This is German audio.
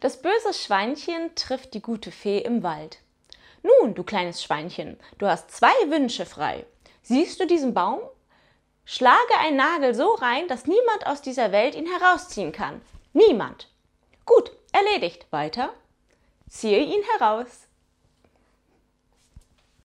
Das böse Schweinchen trifft die gute Fee im Wald. Nun, du kleines Schweinchen, du hast zwei Wünsche frei. Siehst du diesen Baum? Schlage einen Nagel so rein, dass niemand aus dieser Welt ihn herausziehen kann. Niemand. Gut, erledigt. Weiter. Ziehe ihn heraus.